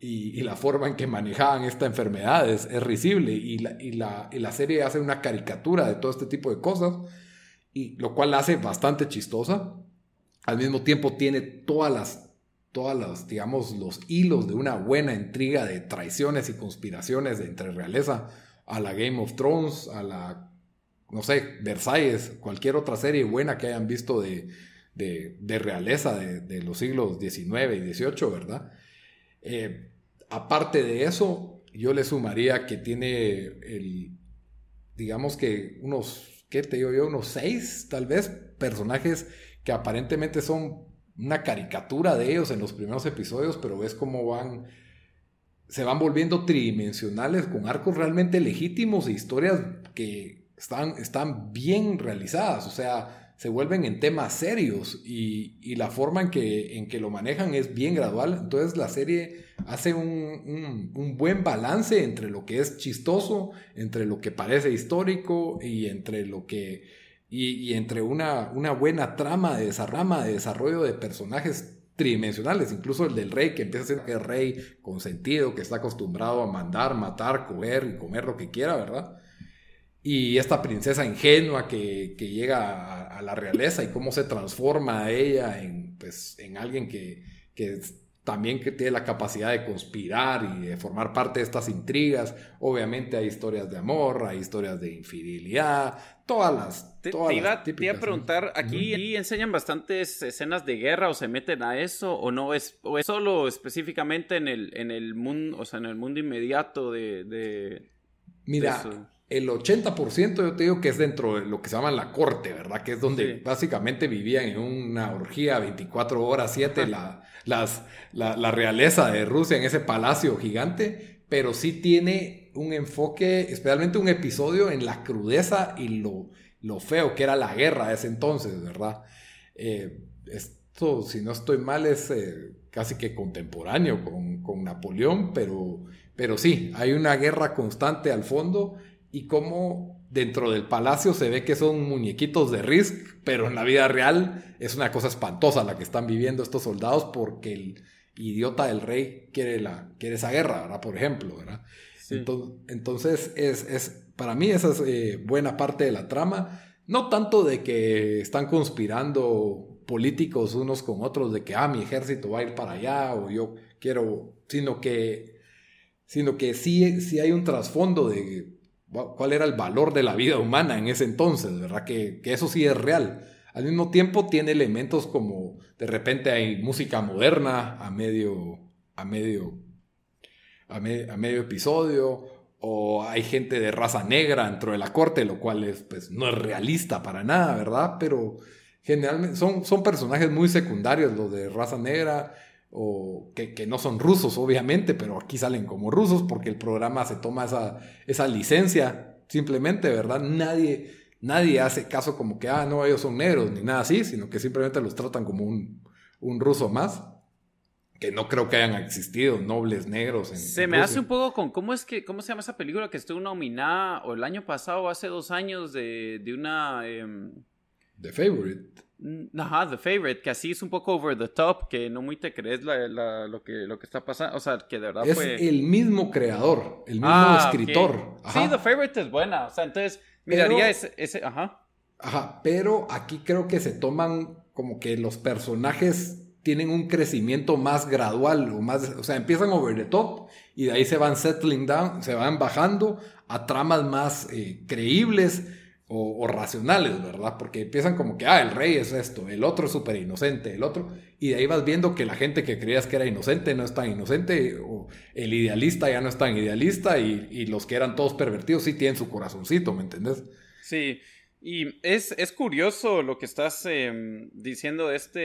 y, la forma en que manejaban esta enfermedad es, risible y la, serie hace una caricatura de todo este tipo de cosas, y lo cual la hace bastante chistosa. Al mismo tiempo tiene todas las, todas las, digamos, los hilos de una buena intriga de traiciones y conspiraciones entre realeza a la Game of Thrones, a la, no sé, Versailles, cualquier otra serie buena que hayan visto de, de, realeza de, de los siglos XIX y XVIII, ¿verdad? Eh, aparte de eso, yo le sumaría que tiene el, digamos que unos, ¿qué te digo yo? Unos seis, tal vez, personajes que aparentemente son una caricatura de ellos en los primeros episodios, pero ves cómo van, se van volviendo tridimensionales con arcos realmente legítimos e historias que están, están bien realizadas, o sea, se vuelven en temas serios y, la forma en que, en que lo manejan es bien gradual. Entonces la serie hace un, buen balance entre lo que es chistoso, entre lo que parece histórico y entre lo que... Y, entre una, una buena trama de esa rama de desarrollo de personajes tridimensionales, incluso el del rey que empieza a ser el rey consentido, que está acostumbrado a mandar, matar, coger y comer lo que quiera, ¿verdad? y esta princesa ingenua que, llega a, la realeza y cómo se transforma ella en, pues, en alguien que, también que tiene la capacidad de conspirar y de formar parte de estas intrigas. Obviamente hay historias de amor, hay historias de infidelidad, todas las... Te, todas iba, a preguntar, aquí, enseñan bastantes escenas de guerra o se meten a eso o no es, o es solo específicamente en el, en el mundo, o sea, en el mundo inmediato de... Mira, el 80% yo te digo que es dentro de lo que se llama la corte, ¿verdad? Que es donde básicamente vivían en una orgía 24 horas, 7, la, las, la, realeza de Rusia en ese palacio gigante, pero sí tiene un enfoque, especialmente un episodio en la crudeza y lo, lo feo que era la guerra de ese entonces, ¿verdad? Eh, esto, si no estoy mal, es eh, casi que contemporáneo con, con Napoleón, pero, pero sí, hay una guerra constante al fondo y cómo dentro del palacio se ve que son muñequitos de Risk, pero en la vida real es una cosa espantosa la que están viviendo estos soldados porque el idiota del rey quiere, la, quiere esa guerra, ¿verdad? Por ejemplo, ¿verdad? Entonces, es, para mí esa es eh, buena parte de la trama. No tanto de que están conspirando políticos unos con otros, de que, ah, mi ejército va a ir para allá o yo quiero, sino que, sino que sí, sí hay un trasfondo de cuál era el valor de la vida humana en ese entonces, ¿verdad? Que, eso sí es real. Al mismo tiempo tiene elementos como de repente hay música moderna a medio, a medio, a, medio episodio, o hay gente de raza negra dentro de la corte, lo cual es, pues, no es realista para nada, ¿verdad? Pero generalmente son, son personajes muy secundarios los de raza negra o que, no son rusos, obviamente, pero aquí salen como rusos porque el programa se toma esa, esa licencia, simplemente, ¿verdad? Nadie, nadie hace caso como que, ah, no, ellos son negros, ni nada así, sino que simplemente los tratan como un, un ruso más. Que no creo que hayan existido nobles negros. En, se me hace un poco con cómo es que, cómo se llama esa película que estuvo nominada o el año pasado, o hace dos años, de, de una. Em, The Favorite. Ajá, The Favorite, que así es un poco over the top, que no muy te crees lo, que, lo que está pasando. O sea, que de verdad es el mismo creador, el mismo ah, escritor. Sí, The Favorite es buena. O sea, entonces miraría ese, ese. Ajá. Ajá, pero aquí creo que se toman como que los personajes tienen un crecimiento más gradual o más, o sea, empiezan over the top y de ahí se van settling down, se van bajando a tramas más eh, creíbles o, racionales, ¿verdad? Porque empiezan como que, ah, el rey es esto, el otro es súper inocente, el otro, y de ahí vas viendo que la gente que creías que era inocente no es tan inocente, o el idealista ya no es tan idealista, y, los que eran todos pervertidos sí tienen su corazoncito, ¿me entendés? Sí, y es, es curioso lo que estás em, diciendo de este,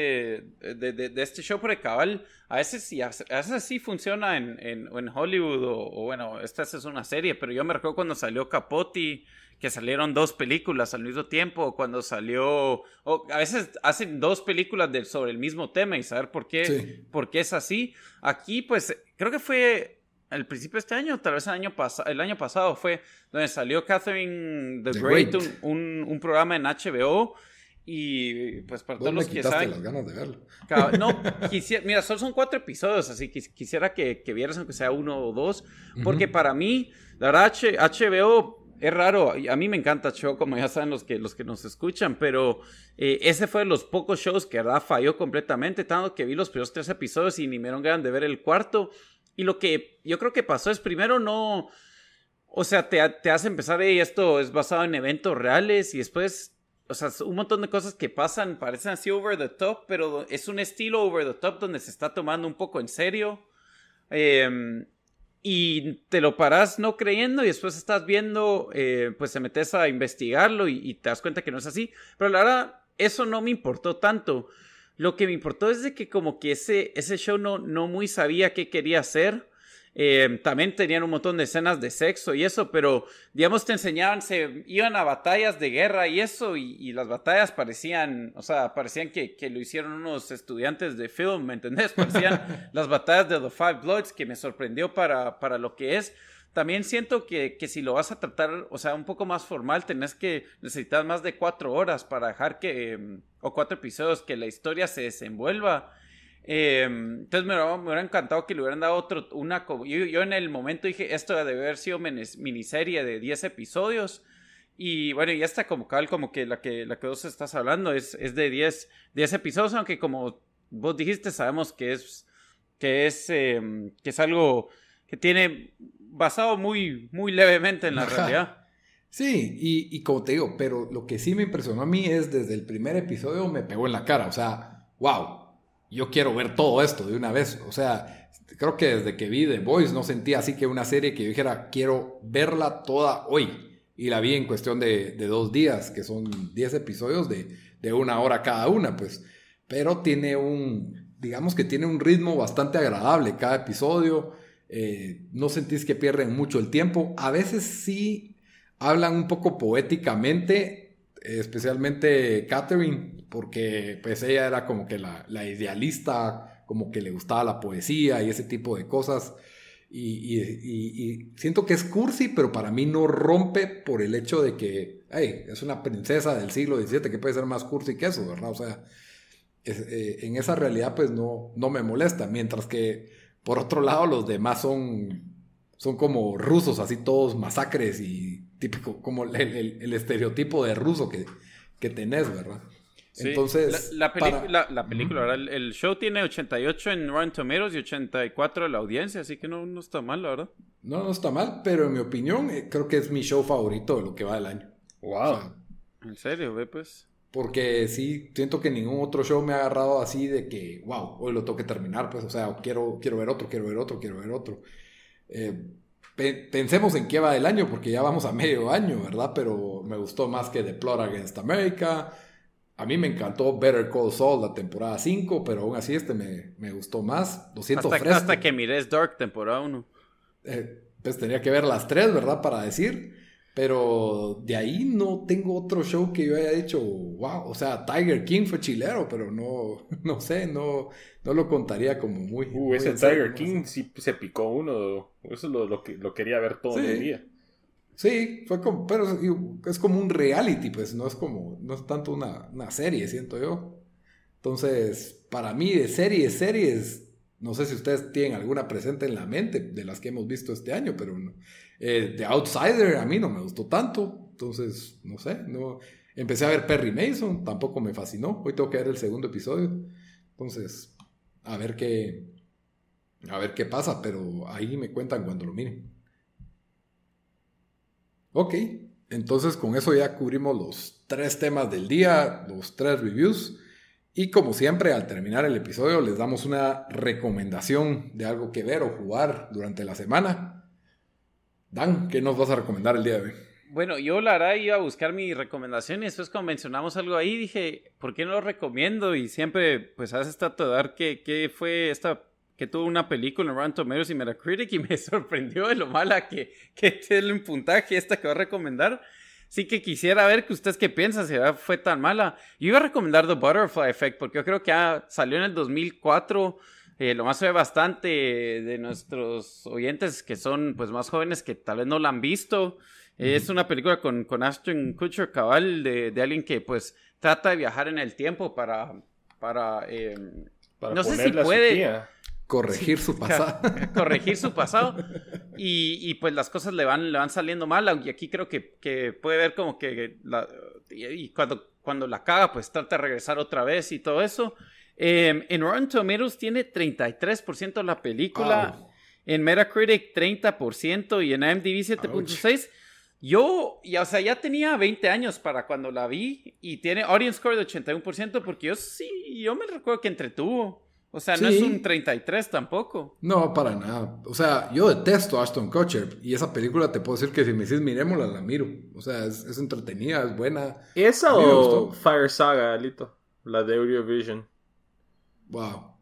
de, este show, por cabal, a veces sí, a veces sí funciona en, en, Hollywood, o, o, bueno, esta es una serie, pero yo me recuerdo cuando salió Capote que salieron dos películas al mismo tiempo, cuando salió, o a veces hacen dos películas sobre el mismo tema y saber por qué, por qué es así. Aquí, pues, creo que fue al principio de este año, tal vez el año, el año pasado fue donde salió Catherine the, Great, Un, un, programa en HBO. Y pues para todos los que saben. las ganas de verlo. *laughs* No, quisiera, mira, solo son cuatro episodios, así que quisiera que, que vieras aunque sea uno o dos, porque para mí, la verdad, HBO es raro, a mí me encanta show, como ya saben los que, los que nos escuchan, pero eh, ese fue de los pocos shows que verdad falló completamente, tanto que vi los primeros tres episodios y ni me dieron ganas de ver el cuarto. Y lo que yo creo que pasó es primero no, o sea, te, te hace empezar, esto es basado en eventos reales y después, o sea, un montón de cosas que pasan parecen así over the top, pero es un estilo over the top donde se está tomando un poco en serio. Em, y te lo paras no creyendo y después estás viendo, eh, pues te metes a investigarlo y, te das cuenta que no es así. Pero la verdad, eso no me importó tanto. Lo que me importó es de que como que ese, ese show no, no muy sabía qué quería hacer. Eh, también tenían un montón de escenas de sexo y eso, pero digamos te enseñaban, se iban a batallas de guerra y eso, y, las batallas parecían, o sea, parecían que, que, lo hicieron unos estudiantes de film, ¿me entendés? *laughs* Parecían las batallas de The Five Bloods, que me sorprendió para, para lo que es. También siento que, que, si lo vas a tratar, o sea, un poco más formal, tenés que necesitar más de cuatro horas para dejar que, o cuatro episodios, que la historia se desenvuelva. Em, entonces me, hubiera encantado que le hubieran dado otro, una, yo, yo en el momento dije, esto debe haber sido miniserie de 10 episodios. Y bueno, ya está como cal, como que la que, la que vos estás hablando es, es de 10, 10 episodios, aunque como vos dijiste, sabemos que es, que es, em, que es algo que tiene basado muy, muy levemente en la realidad. Sí, y, y como te digo, pero lo que sí me impresionó a mí es desde el primer episodio me pegó en la cara, o sea, wow, yo quiero ver todo esto de una vez. O sea, creo que desde que vi The Voice no sentía así que una serie que yo dijera, quiero verla toda hoy. Y la vi en cuestión de, dos días, que son 10 episodios de, una hora cada una, pues. Pero tiene un, digamos que tiene un ritmo bastante agradable cada episodio. Eh, no sentís que pierden mucho el tiempo. A veces sí hablan un poco poéticamente, especialmente Catherine porque pues ella era como que la, idealista, como que le gustaba la poesía y ese tipo de cosas. Y, siento que es cursi, pero para mí no rompe por el hecho de que, es una princesa del siglo XVII, que puede ser más cursi que eso, ¿verdad? O sea, eh, en esa realidad pues no, no me molesta, mientras que por otro lado los demás son, son como rusos, así todos masacres y típico, como el, estereotipo de ruso que, que tenés, ¿verdad? Entonces, la, la, película, el, show tiene 88 en Rotten Tomatoes y 84 en la audiencia, así que no, no está mal, la verdad. No, no está mal, pero en mi opinión eh, creo que es mi show favorito de lo que va del año. Wow. ¿En serio, ve pues? Porque sí, siento que ningún otro show me ha agarrado así de que, wow, hoy lo tengo que terminar, pues, o sea, quiero, quiero ver otro, quiero ver otro, quiero ver otro. Eh, pensemos en qué va del año, porque ya vamos a medio año, ¿verdad? Pero me gustó más que Plot Against America, a mí me encantó Better Call Saul la temporada 5, pero aún así este me, me gustó más. Lo siento hasta, fresco. Hasta que mires Dark temporada 1. Eh, pues tenía que ver las tres, ¿verdad? Para decir. Pero de ahí no tengo otro show que yo haya dicho, wow, o sea, Tiger King fue chilero, pero no, *laughs* no sé, no, no lo contaría como muy... Uh, ese Tiger King sí se picó uno, eso lo, lo, lo quería ver todo el día. Sí, fue como, pero es como un reality, pues no es como, no es tanto una, una serie, siento yo. Entonces, para mí de series, series, no sé si ustedes tienen alguna presente en la mente de las que hemos visto este año, pero eh, The Outsider a mí no me gustó tanto, entonces, no sé, no, empecé a ver Perry Mason, tampoco me fascinó, hoy tengo que ver el segundo episodio, entonces, a ver qué, a ver qué pasa, pero ahí me cuentan cuando lo miren. Ok, entonces con eso ya cubrimos los tres temas del día, los tres reviews. Y como siempre, al terminar el episodio, les damos una recomendación de algo que ver o jugar durante la semana. Dan, ¿qué nos vas a recomendar el día de hoy? Bueno, yo la verdad iba a buscar mi recomendación y después cuando mencionamos algo ahí dije, ¿por qué no lo recomiendo? Y siempre, pues, haces trato dar qué, qué fue esta que tuvo una película en Rotten Tomatoes y Metacritic y *laughs* me sorprendió de lo mala que, que tiene un puntaje esta que va a recomendar. Sí que quisiera ver que ustedes qué piensan, si fue tan mala. Yo iba a recomendar The Butterfly Effect porque yo creo que salió en el 2004. Eh, lo más ve bastante de nuestros oyentes que son pues más jóvenes que tal vez no la han visto. Es una película con, con Ashton Kutcher cabal de, de, alguien que pues trata de viajar en el tiempo para... para, eh, no sé si puede... *laughs* *laughs* Corregir su pasado. Corregir su pasado. Y, pues las cosas le van, le van saliendo mal. Y aquí creo que, que puede ver como que y cuando, cuando la caga, pues trata de regresar otra vez y todo eso. Em, en Rotten Tomatoes tiene 33% la película. En Metacritic 30% y en IMDb 7.6. Yo, ya, o sea, ya tenía 20 años para cuando la vi y tiene audience score de 81% porque yo sí, yo me recuerdo que entretuvo. O sea, no es un 33 tampoco. No, para nada. O sea, yo detesto a Ashton Kutcher y esa película te puedo decir que si me dices miremosla, la miro. O sea, es, entretenida, es buena. ¿Esa o Fire Saga, Lito? La de Eurovision. Wow.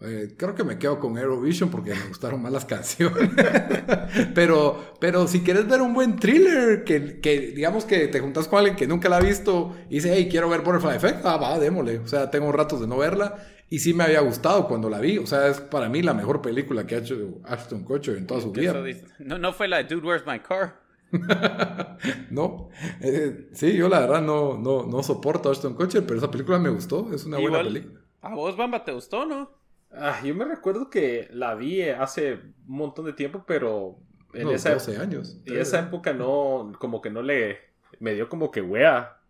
Eh, creo que me quedo con Eurovision porque me gustaron más las *laughs* canciones. pero, pero si quieres ver un buen thriller, que, que, digamos que te juntas con alguien que nunca la ha visto y dice, hey, quiero ver Butterfly Effect, ah, va, démosle. O sea, tengo ratos de no verla y sí me había gustado cuando la vi. O sea, es para mí la mejor película que ha hecho Ashton Kutcher en toda su vida. No, no fue la de Dude, Where's My Car? *laughs* no, eh, sí, yo la verdad no, no, no soporto a Ashton Kutcher, pero esa película me gustó, es una buena película. ¿A vos, Bamba, te gustó, no? Ah, yo me recuerdo que la vi hace un montón de tiempo, pero en esa, 12 años. En esa época no, como que no le, me dio como que wea.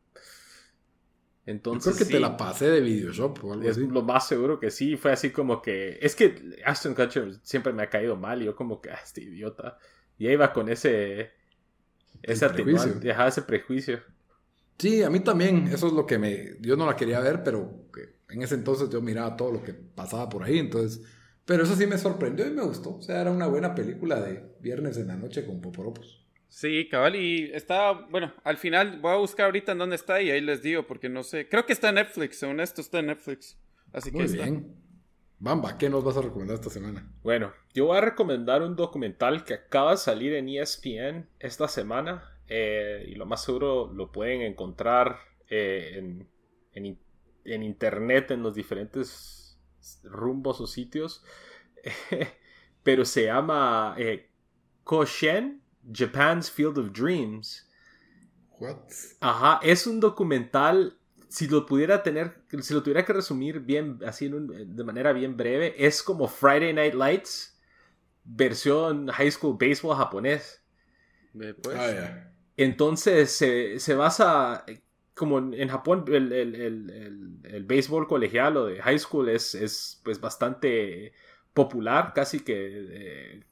Entonces, creo que te la pasé de Videoshop o algo es Lo más seguro que sí, fue así como que, es que Aston Kutcher siempre me ha caído mal y yo como que, ah, este idiota. Y ahí va con ese, ese prejuicio. ese prejuicio. Sí, a mí también, eso es lo que me, yo no la quería ver, pero en ese entonces yo miraba todo lo que pasaba por ahí, entonces... Pero eso sí me sorprendió y me gustó. O sea, era una buena película de viernes en la noche con Poporopos. Sí, cabal, y está, bueno, al final voy a buscar ahorita en dónde está y ahí les digo, porque no sé, creo que está en Netflix, según esto está en Netflix. Así Muy que bien. Bamba, ¿qué nos vas a recomendar esta semana? Bueno, yo voy a recomendar un documental que acaba de salir en ESPN esta semana eh, y lo más seguro lo pueden encontrar eh, en, en, en internet en los diferentes rumbos o sitios. *laughs* Pero se llama eh, Koshen, Japan's Field of Dreams. What? Ajá, es un documental. Si lo pudiera tener, si lo tuviera que resumir bien, así de manera bien breve, es como Friday Night Lights, versión high school baseball japonés. Pues. Ah, Entonces se, se, basa como en Japón el, el, el, el, béisbol colegial o de high school es, es pues bastante popular, casi que... Eh,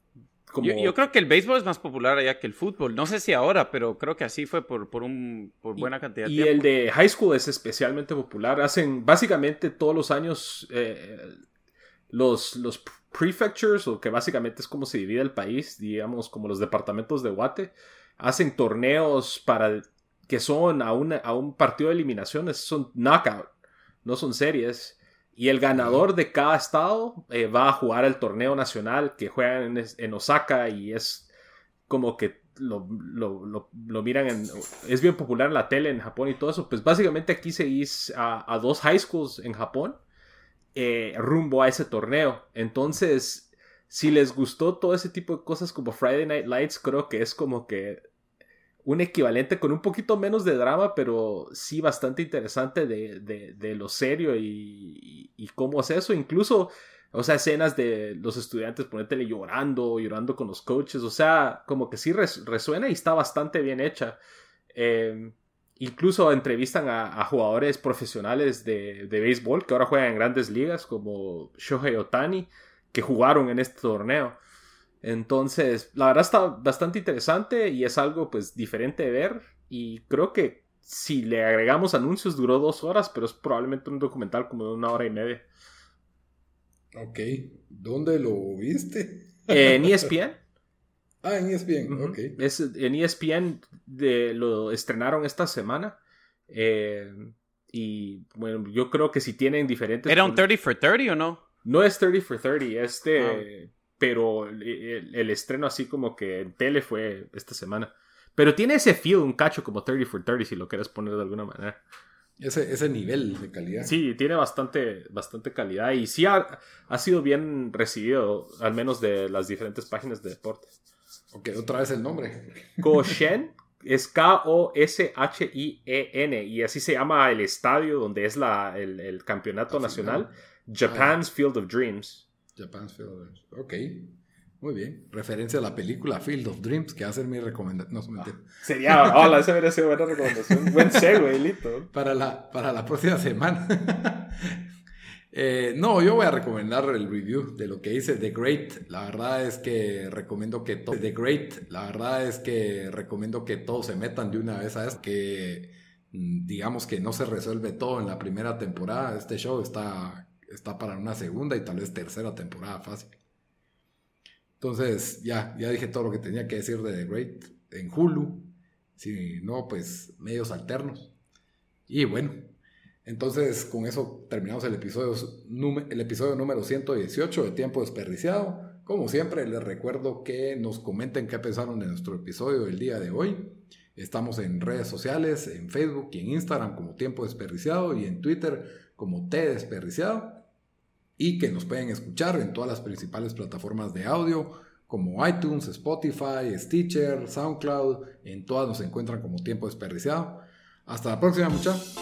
como... Yo, creo que el béisbol es más popular allá que el fútbol. No sé si ahora, pero creo que así fue por, por, un, por buena cantidad de tiempo. Y el de high school es especialmente popular. Hacen básicamente todos los años eh, los, los prefectures, o que básicamente es como se divide el país, digamos como los departamentos de Guate, hacen torneos para que son a, a un partido de eliminaciones, son knockout, no son series. Y el ganador de cada estado eh, va a jugar el torneo nacional que juegan en, Osaka y es como que lo, miran en... Es bien popular en la tele en Japón y todo eso. Pues básicamente aquí seguís a, a dos high schools en Japón eh, rumbo a ese torneo. Entonces, si les gustó todo ese tipo de cosas como Friday Night Lights, creo que es como que un equivalente con un poquito menos de drama, pero sí bastante interesante de, lo serio y, cómo es eso. Incluso, o sea, escenas de los estudiantes ponétele llorando, llorando con los coaches, o sea, como que sí resuena y está bastante bien hecha. Em, incluso entrevistan a, jugadores profesionales de, de, béisbol que ahora juegan en grandes ligas, como Shohei Otani, que jugaron en este torneo. Entonces, la verdad está bastante interesante y es algo pues diferente de ver y creo que si le agregamos anuncios duró dos horas, pero es probablemente un documental como de una hora y media. Ok, ¿dónde lo viste? en *laughs* ESPN. Ah, en ESPN, ok. Es, en ESPN de, lo estrenaron esta semana. Eh, y bueno, yo creo que si tienen diferentes... ¿Era un 30 for 30 o no? No es 30 for 30, este... pero el, estreno así como que en tele fue esta semana. Pero tiene ese feel, un cacho como 30 for 30, si lo quieres poner de alguna manera. Ese, ese nivel de calidad. Sí, tiene bastante, bastante calidad y sí ha, ha sido bien recibido, al menos de las diferentes páginas de deporte. Ok, otra vez el nombre. *laughs* Koshen es K-O-S-H-I-E-N y así se llama el estadio donde es la, el, el campeonato nacional, Japan's Field of Dreams. Japan's Field of Dreams. Ok. Muy bien. Referencia a la película Field of Dreams, que hace mi recomendación. No, se me Sería, hola, esa hubiera sido buena recomendación. Buen segue, Lito. Para la, para la próxima semana. *laughs* Eh, no, yo voy a recomendar el review de lo que dice The Great. La verdad es que recomiendo que todo. The Great. La verdad es que recomiendo que todos se metan de una vez a eso. Que mm, digamos que no se resuelve todo en la primera temporada. Este show está está para una segunda y tal vez tercera temporada fácil. Entonces, ya, ya dije todo lo que tenía que decir de The Great en Hulu. Si no, pues medios alternos. Y bueno, entonces con eso terminamos el episodio, el episodio número 118 de Tiempo Desperdiciado. Como siempre, les recuerdo que nos comenten qué pensaron de nuestro episodio del día de hoy. Estamos en redes sociales, en Facebook y en Instagram como Tiempo Desperdiciado y en Twitter como T Desperdiciado. Y que nos pueden escuchar en todas las principales plataformas de audio como iTunes, Spotify, Stitcher, SoundCloud. En todas nos encuentran como Tiempo Desperdiciado. Hasta la próxima, muchachos.